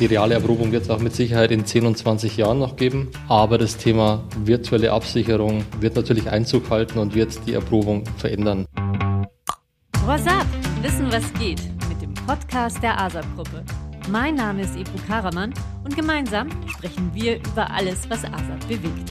Die reale Erprobung wird es auch mit Sicherheit in 10 und 20 Jahren noch geben. Aber das Thema virtuelle Absicherung wird natürlich Einzug halten und wird die Erprobung verändern. What's up? Wissen, was geht mit dem Podcast der ASAP-Gruppe. Mein Name ist Ebru Karaman und gemeinsam sprechen wir über alles, was ASAP bewegt.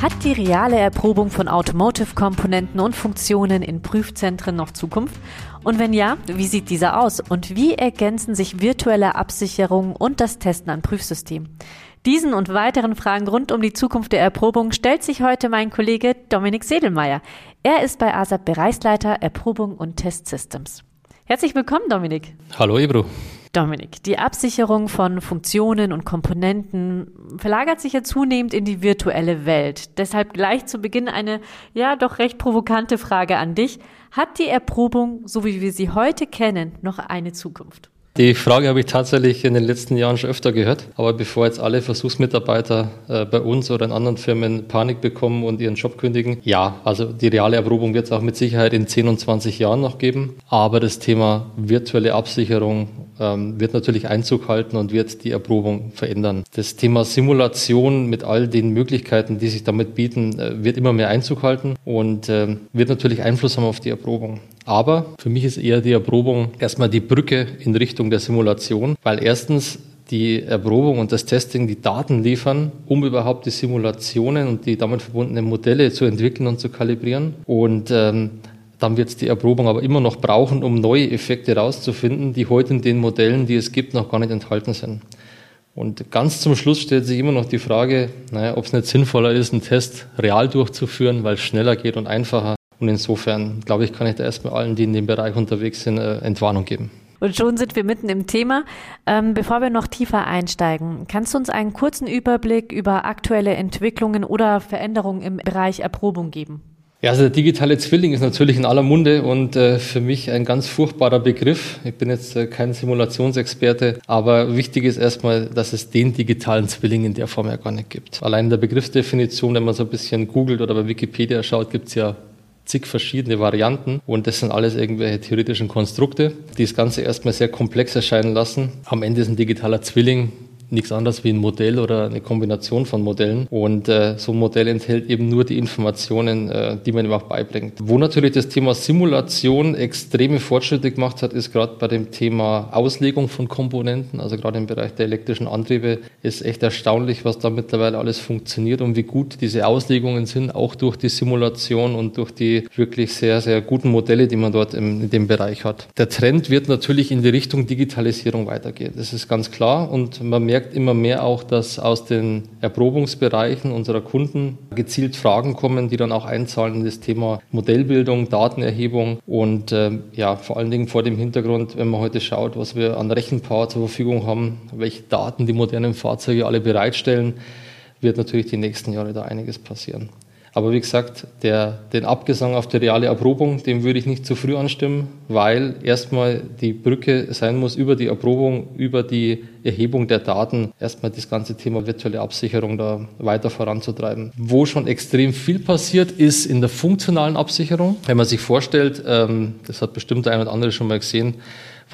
Hat die reale Erprobung von Automotive-Komponenten und Funktionen in Prüfzentren noch Zukunft? Und wenn ja, wie sieht dieser aus? Und wie ergänzen sich virtuelle Absicherung und das Testen an Prüfsystemen? Diesen und weiteren Fragen rund um die Zukunft der Erprobung stellt sich heute mein Kollege Dominik Sedelmeier. Er ist bei ASAP Bereichsleiter Erprobung und Testsystems. Herzlich willkommen, Dominik. Hallo, Ebro. Dominik, die Absicherung von Funktionen und Komponenten verlagert sich ja zunehmend in die virtuelle Welt. Deshalb gleich zu Beginn eine ja doch recht provokante Frage an dich. Hat die Erprobung, so wie wir sie heute kennen, noch eine Zukunft? Die Frage habe ich tatsächlich in den letzten Jahren schon öfter gehört. Aber bevor jetzt alle Versuchsmitarbeiter äh, bei uns oder in anderen Firmen Panik bekommen und ihren Job kündigen, ja, also die reale Erprobung wird es auch mit Sicherheit in 10 und 20 Jahren noch geben. Aber das Thema virtuelle Absicherung ähm, wird natürlich Einzug halten und wird die Erprobung verändern. Das Thema Simulation mit all den Möglichkeiten, die sich damit bieten, äh, wird immer mehr Einzug halten und äh, wird natürlich Einfluss haben auf die Erprobung. Aber für mich ist eher die Erprobung erstmal die Brücke in Richtung der Simulation, weil erstens die Erprobung und das Testing die Daten liefern, um überhaupt die Simulationen und die damit verbundenen Modelle zu entwickeln und zu kalibrieren. Und ähm, dann wird es die Erprobung aber immer noch brauchen, um neue Effekte herauszufinden, die heute in den Modellen, die es gibt, noch gar nicht enthalten sind. Und ganz zum Schluss stellt sich immer noch die Frage, naja, ob es nicht sinnvoller ist, einen Test real durchzuführen, weil es schneller geht und einfacher. Und insofern, glaube ich, kann ich da erstmal allen, die in dem Bereich unterwegs sind, äh, Entwarnung geben. Und schon sind wir mitten im Thema. Ähm, bevor wir noch tiefer einsteigen, kannst du uns einen kurzen Überblick über aktuelle Entwicklungen oder Veränderungen im Bereich Erprobung geben? Ja, also der digitale Zwilling ist natürlich in aller Munde und äh, für mich ein ganz furchtbarer Begriff. Ich bin jetzt äh, kein Simulationsexperte, aber wichtig ist erstmal, dass es den digitalen Zwilling in der Form ja gar nicht gibt. Allein in der Begriffsdefinition, wenn man so ein bisschen googelt oder bei Wikipedia schaut, gibt es ja zig verschiedene Varianten und das sind alles irgendwelche theoretischen Konstrukte, die das Ganze erstmal sehr komplex erscheinen lassen. Am Ende ist ein digitaler Zwilling nichts anderes wie ein Modell oder eine Kombination von Modellen. Und äh, so ein Modell enthält eben nur die Informationen, äh, die man ihm auch beibringt. Wo natürlich das Thema Simulation extreme Fortschritte gemacht hat, ist gerade bei dem Thema Auslegung von Komponenten. Also gerade im Bereich der elektrischen Antriebe ist echt erstaunlich, was da mittlerweile alles funktioniert und wie gut diese Auslegungen sind, auch durch die Simulation und durch die wirklich sehr, sehr guten Modelle, die man dort im, in dem Bereich hat. Der Trend wird natürlich in die Richtung Digitalisierung weitergehen. Das ist ganz klar und man merkt, merkt immer mehr auch, dass aus den Erprobungsbereichen unserer Kunden gezielt Fragen kommen, die dann auch einzahlen in das Thema Modellbildung, Datenerhebung und äh, ja, vor allen Dingen vor dem Hintergrund, wenn man heute schaut, was wir an Rechenpower zur Verfügung haben, welche Daten die modernen Fahrzeuge alle bereitstellen, wird natürlich die nächsten Jahre da einiges passieren. Aber wie gesagt, der, den Abgesang auf die reale Erprobung, dem würde ich nicht zu früh anstimmen, weil erstmal die Brücke sein muss über die Erprobung, über die Erhebung der Daten, erstmal das ganze Thema virtuelle Absicherung da weiter voranzutreiben. Wo schon extrem viel passiert, ist in der funktionalen Absicherung. Wenn man sich vorstellt, ähm, das hat bestimmt der eine oder andere schon mal gesehen,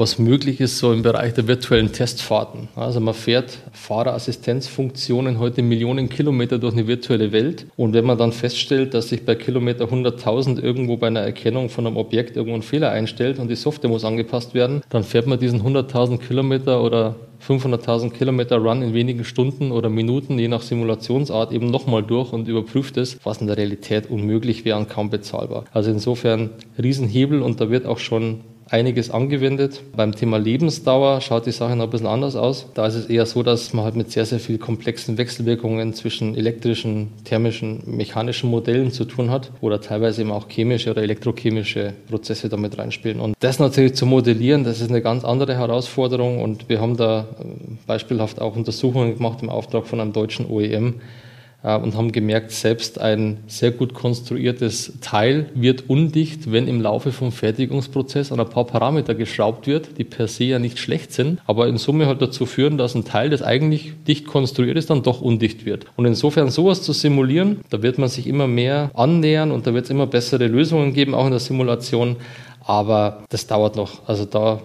was möglich ist so im Bereich der virtuellen Testfahrten. Also man fährt Fahrerassistenzfunktionen heute Millionen Kilometer durch eine virtuelle Welt und wenn man dann feststellt, dass sich bei Kilometer 100.000 irgendwo bei einer Erkennung von einem Objekt irgendwo ein Fehler einstellt und die Software muss angepasst werden, dann fährt man diesen 100.000 Kilometer oder 500.000 Kilometer Run in wenigen Stunden oder Minuten, je nach Simulationsart, eben nochmal durch und überprüft es, was in der Realität unmöglich wäre und kaum bezahlbar. Also insofern Riesenhebel und da wird auch schon einiges angewendet. Beim Thema Lebensdauer schaut die Sache noch ein bisschen anders aus. Da ist es eher so, dass man halt mit sehr, sehr viel komplexen Wechselwirkungen zwischen elektrischen, thermischen, mechanischen Modellen zu tun hat oder teilweise eben auch chemische oder elektrochemische Prozesse damit reinspielen. Und das natürlich zu modellieren, das ist eine ganz andere Herausforderung und wir haben da äh, beispielhaft auch Untersuchungen gemacht im Auftrag von einem deutschen OEM, und haben gemerkt, selbst ein sehr gut konstruiertes Teil wird undicht, wenn im Laufe vom Fertigungsprozess an ein paar Parameter geschraubt wird, die per se ja nicht schlecht sind, aber in Summe halt dazu führen, dass ein Teil, das eigentlich dicht konstruiert ist, dann doch undicht wird. Und insofern sowas zu simulieren, da wird man sich immer mehr annähern und da wird es immer bessere Lösungen geben, auch in der Simulation. Aber das dauert noch. Also da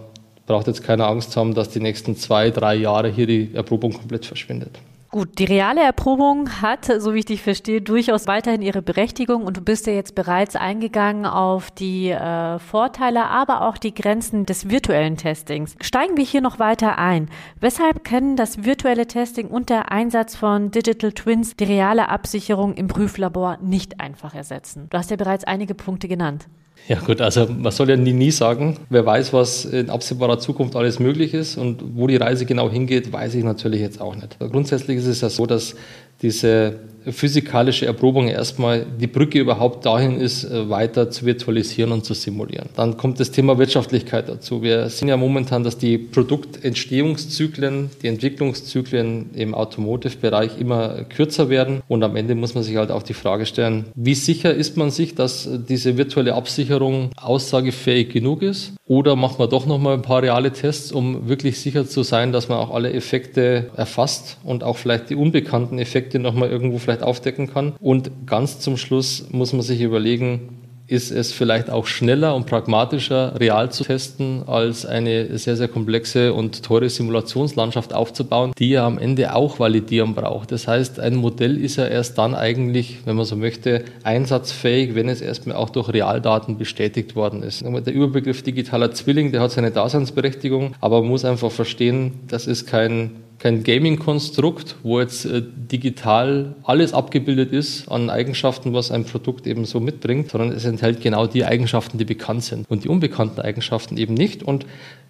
braucht jetzt keine Angst haben, dass die nächsten zwei, drei Jahre hier die Erprobung komplett verschwindet. Gut, die reale Erprobung hat, so wie ich dich verstehe, durchaus weiterhin ihre Berechtigung und du bist ja jetzt bereits eingegangen auf die äh, Vorteile, aber auch die Grenzen des virtuellen Testings. Steigen wir hier noch weiter ein. Weshalb können das virtuelle Testing und der Einsatz von Digital Twins die reale Absicherung im Prüflabor nicht einfach ersetzen? Du hast ja bereits einige Punkte genannt. Ja gut, also man soll ja nie, nie sagen. Wer weiß, was in absehbarer Zukunft alles möglich ist und wo die Reise genau hingeht, weiß ich natürlich jetzt auch nicht. Grundsätzlich ist es ja so, dass diese physikalische Erprobung erstmal die Brücke überhaupt dahin ist, äh, weiter zu virtualisieren und zu simulieren. Dann kommt das Thema Wirtschaftlichkeit dazu. Wir sehen ja momentan, dass die Produktentstehungszyklen, die Entwicklungszyklen im Automotive-Bereich immer kürzer werden und am Ende muss man sich halt auch die Frage stellen, wie sicher ist man sich, dass diese virtuelle Absicherung aussagefähig genug ist oder macht man doch nochmal ein paar reale Tests, um wirklich sicher zu sein, dass man auch alle Effekte erfasst und auch vielleicht die unbekannten Effekte nochmal irgendwo vielleicht aufdecken kann. Und ganz zum Schluss muss man sich überlegen, ist es vielleicht auch schneller und pragmatischer, real zu testen, als eine sehr, sehr komplexe und teure Simulationslandschaft aufzubauen, die ja am Ende auch validieren braucht. Das heißt, ein Modell ist ja erst dann eigentlich, wenn man so möchte, einsatzfähig, wenn es erstmal auch durch Realdaten bestätigt worden ist. Der Überbegriff digitaler Zwilling, der hat seine Daseinsberechtigung, aber man muss einfach verstehen, das ist kein kein Gaming-Konstrukt, wo jetzt äh, digital alles abgebildet ist an Eigenschaften, was ein Produkt eben so mitbringt, sondern es enthält genau die Eigenschaften, die bekannt sind und die unbekannten Eigenschaften eben nicht. Und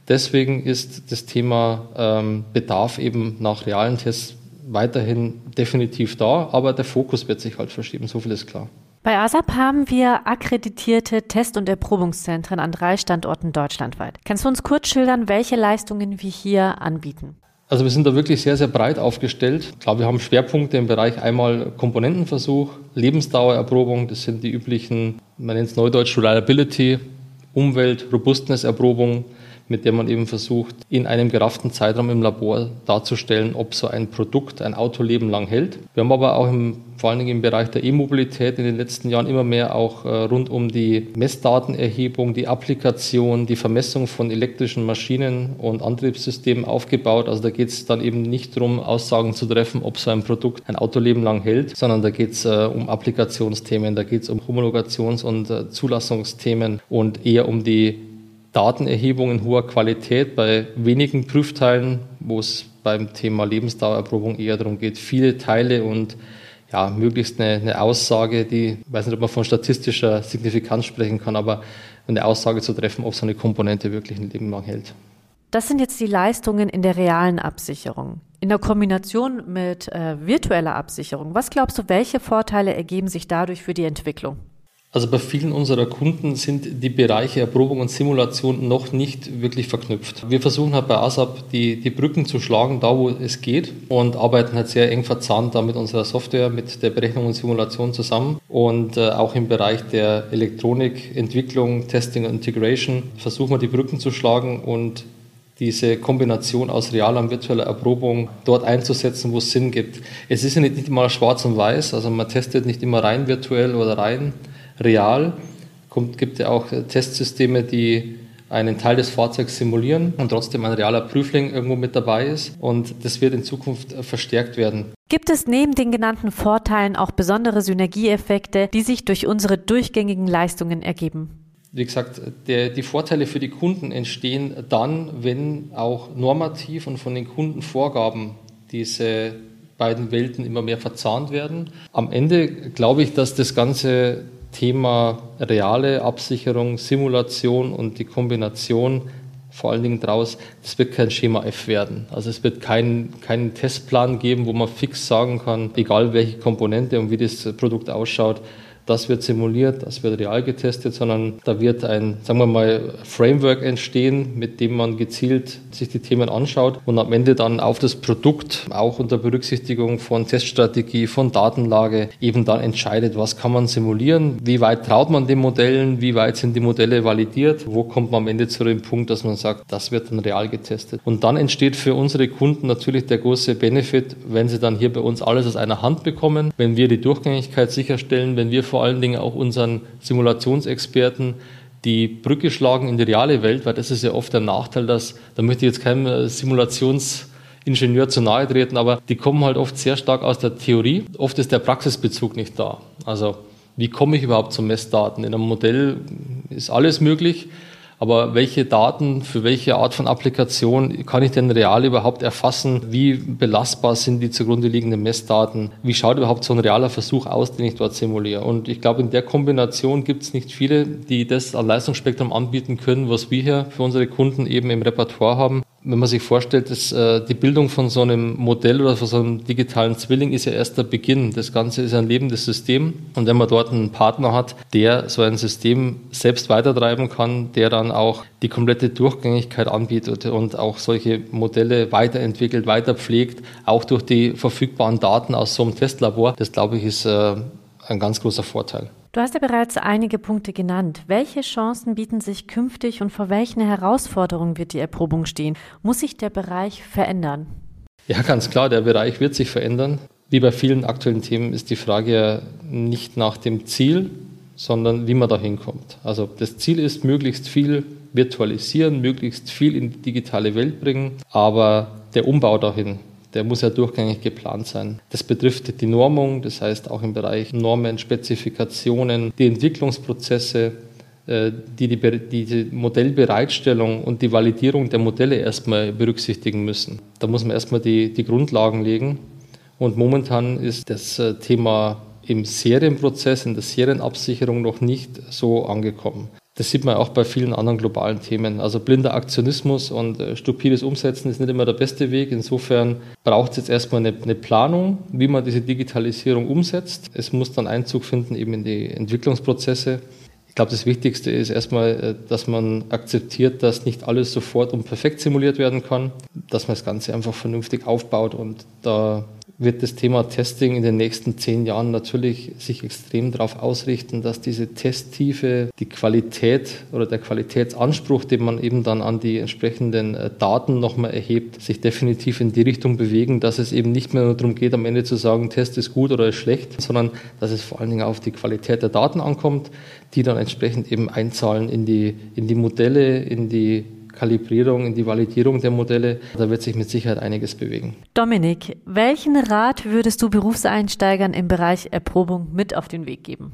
deswegen ist das Thema ähm, Bedarf eben nach realen Tests weiterhin definitiv da, aber der Fokus wird sich halt verschieben, so viel ist klar. Bei ASAP haben wir akkreditierte Test- und Erprobungszentren an drei Standorten deutschlandweit. Kannst du uns kurz schildern, welche Leistungen wir hier anbieten? Also wir sind da wirklich sehr, sehr breit aufgestellt. Ich glaube, wir haben Schwerpunkte im Bereich einmal Komponentenversuch, Lebensdauererprobung, das sind die üblichen, man nennt es Neudeutsch Reliability, Umwelt, Robustness-Erprobung, mit der man eben versucht, in einem gerafften Zeitraum im Labor darzustellen, ob so ein Produkt ein Autoleben lang hält. Wir haben aber auch im, vor allen Dingen im Bereich der E-Mobilität in den letzten Jahren immer mehr auch äh, rund um die Messdatenerhebung, die Applikation, die Vermessung von elektrischen Maschinen und Antriebssystemen aufgebaut. Also da geht es dann eben nicht darum, Aussagen zu treffen, ob so ein Produkt ein Autoleben lang hält, sondern da geht es äh, um Applikationsthemen, da geht es um Homologations- und äh, Zulassungsthemen und eher um die Datenerhebung in hoher Qualität bei wenigen Prüfteilen, wo es beim Thema Lebensdauererprobung eher darum geht, viele Teile und ja, möglichst eine, eine Aussage, die, ich weiß nicht, ob man von statistischer Signifikanz sprechen kann, aber eine Aussage zu treffen, ob so eine Komponente wirklich ein Leben lang hält. Das sind jetzt die Leistungen in der realen Absicherung. In der Kombination mit äh, virtueller Absicherung, was glaubst du, welche Vorteile ergeben sich dadurch für die Entwicklung? Also bei vielen unserer Kunden sind die Bereiche Erprobung und Simulation noch nicht wirklich verknüpft. Wir versuchen halt bei ASAP die, die Brücken zu schlagen, da wo es geht und arbeiten halt sehr eng verzahnt da mit unserer Software, mit der Berechnung und Simulation zusammen. Und äh, auch im Bereich der Elektronik, Entwicklung, Testing und Integration versuchen wir die Brücken zu schlagen und diese Kombination aus realer und virtueller Erprobung dort einzusetzen, wo es Sinn gibt. Es ist ja nicht, immer schwarz und weiß, also man testet nicht immer rein virtuell oder rein real. Kommt, gibt ja auch Testsysteme, die einen Teil des Fahrzeugs simulieren und trotzdem ein realer Prüfling irgendwo mit dabei ist. Und das wird in Zukunft verstärkt werden. Gibt es neben den genannten Vorteilen auch besondere Synergieeffekte, die sich durch unsere durchgängigen Leistungen ergeben? Wie gesagt, der, die Vorteile für die Kunden entstehen dann, wenn auch normativ und von den Kundenvorgaben diese beiden Welten immer mehr verzahnt werden. Am Ende glaube ich, dass das Ganze Thema reale Absicherung, Simulation und die Kombination vor allen Dingen draus, das wird kein Schema F werden. Also es wird keinen keinen Testplan geben, wo man fix sagen kann, egal welche Komponente und wie das Produkt ausschaut, das wird simuliert, das wird real getestet, sondern da wird ein, sagen wir mal, Framework entstehen, mit dem man gezielt sich die Themen anschaut und am Ende dann auf das Produkt, auch unter Berücksichtigung von Teststrategie, von Datenlage, eben dann entscheidet, was kann man simulieren, wie weit traut man den Modellen, wie weit sind die Modelle validiert, wo kommt man am Ende zu dem Punkt, dass man sagt, das wird dann real getestet. Und dann entsteht für unsere Kunden natürlich der große Benefit, wenn sie dann hier bei uns alles aus einer Hand bekommen, wenn wir die Durchgängigkeit sicherstellen, wenn wir vor allen Dingen auch unseren Simulationsexperten die Brücke schlagen in die reale Welt, weil das ist ja oft der Nachteil, dass, da möchte ich jetzt keinem äh, Simulationsingenieur zu nahe treten, aber die kommen halt oft sehr stark aus der Theorie. Oft ist der Praxisbezug nicht da. Also wie komme ich überhaupt zu Messdaten? In einem Modell ist alles möglich. Aber welche Daten für welche Art von Applikation kann ich denn real überhaupt erfassen? Wie belastbar sind die zugrunde liegenden Messdaten? Wie schaut überhaupt so ein realer Versuch aus, den ich dort simuliere? Und ich glaube, in der Kombination gibt es nicht viele, die das an Leistungsspektrum anbieten können, was wir hier für unsere Kunden eben im Repertoire haben wenn man sich vorstellt, dass äh, die Bildung von so einem Modell oder von so einem digitalen Zwilling ist ja erst der Beginn. Das Ganze ist ein lebendes System. Und wenn man dort einen Partner hat, der so ein System selbst weitertreiben kann, der dann auch die komplette Durchgängigkeit anbietet und auch solche Modelle weiterentwickelt, weiter pflegt, auch durch die verfügbaren Daten aus so einem Testlabor, das glaube ich ist äh, ein ganz großer Vorteil. Du hast ja bereits einige Punkte genannt. Welche Chancen bieten sich künftig und vor welchen Herausforderungen wird die Erprobung stehen? Muss sich der Bereich verändern? Ja, ganz klar, der Bereich wird sich verändern. Wie bei vielen aktuellen Themen ist die Frage ja nicht nach dem Ziel, sondern wie man da hinkommt. Also das Ziel ist, möglichst viel virtualisieren, möglichst viel in die digitale Welt bringen, aber der Umbau dahin, der muss ja durchgängig geplant sein. Das betrifft die Normung, das heißt auch im Bereich Normen, Spezifikationen, die Entwicklungsprozesse, äh, die die, die Modellbereitstellung und die Validierung der Modelle erstmal berücksichtigen müssen. Da muss man erstmal die, die Grundlagen legen. Und momentan ist das äh, Thema im Serienprozess, in der Serienabsicherung noch nicht so angekommen. Das sieht man auch bei vielen anderen globalen Themen. Also blinder Aktionismus und äh, stupides Umsetzen ist nicht immer der beste Weg. Insofern braucht es jetzt erstmal eine, eine, Planung, wie man diese Digitalisierung umsetzt. Es muss dann Einzug finden eben in die Entwicklungsprozesse. Ich glaube, das Wichtigste ist erstmal, äh, dass man akzeptiert, dass nicht alles sofort und perfekt simuliert werden kann, dass man das Ganze einfach vernünftig aufbaut und da wird das Thema Testing in den nächsten zehn Jahren natürlich sich extrem darauf ausrichten, dass diese Testtiefe, die Qualität oder der Qualitätsanspruch, den man eben dann an die entsprechenden äh, Daten nochmal erhebt, sich definitiv in die Richtung bewegen, dass es eben nicht mehr nur darum geht, am Ende zu sagen, Test ist gut oder ist schlecht, sondern dass es vor allen Dingen auf die Qualität der Daten ankommt, die dann entsprechend eben einzahlen in die, in die Modelle, in die Kalibrierung, in die Validierung der Modelle. Da wird sich mit Sicherheit einiges bewegen. Dominik, welchen Rat würdest du Berufseinsteigern im Bereich Erprobung mit auf den Weg geben?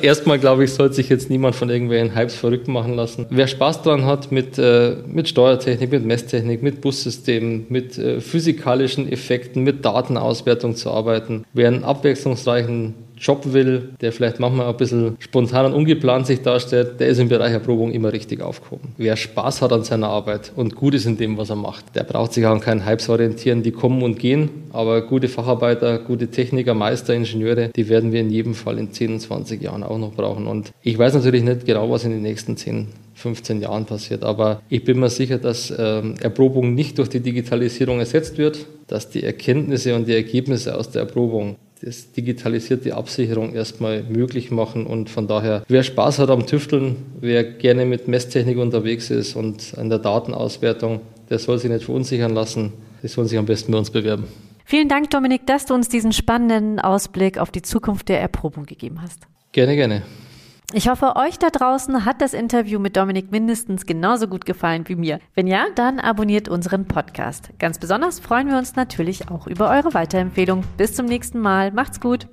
Erstmal glaube ich, sollte sich jetzt niemand von irgendwelchen Hypes verrückt machen lassen. Wer Spaß daran hat, mit, äh, mit Steuertechnik, mit Messtechnik, mit Bussystemen, mit äh, physikalischen Effekten, mit Datenauswertung zu arbeiten, wer einen abwechslungsreichen Job will, der vielleicht manchmal ein bisschen spontan und ungeplant sich darstellt, der ist im Bereich Erprobung immer richtig aufgehoben. Wer Spaß hat an seiner Arbeit und gut ist in dem, was er macht, der braucht sich auch an keinen Hypes orientieren, die kommen und gehen, aber gute Facharbeiter, gute Techniker, Meister, Ingenieure, die werden wir in jedem Fall in 10, 20 Jahren auch noch brauchen. Und ich weiß natürlich nicht genau, was in den nächsten 10, 15 Jahren passiert. Aber ich bin mir sicher, dass ähm, Erprobung nicht durch die Digitalisierung ersetzt wird, dass die Erkenntnisse und die Ergebnisse aus der Erprobung das digitalisierte Absicherung erstmal möglich machen. Und von daher, wer Spaß hat am Tüfteln, wer gerne mit Messtechnik unterwegs ist und an der Datenauswertung, der soll sich nicht verunsichern lassen. Die sollen sich am besten bei uns bewerben. Vielen Dank, Dominik, dass du uns diesen spannenden Ausblick auf die Zukunft der Erprobung gegeben hast. Gerne, gerne. Ich hoffe, euch da draußen hat das Interview mit Dominik mindestens genauso gut gefallen wie mir. Wenn ja, dann abonniert unseren Podcast. Ganz besonders freuen wir uns natürlich auch über eure Weiterempfehlung. Bis zum nächsten Mal. Macht's gut.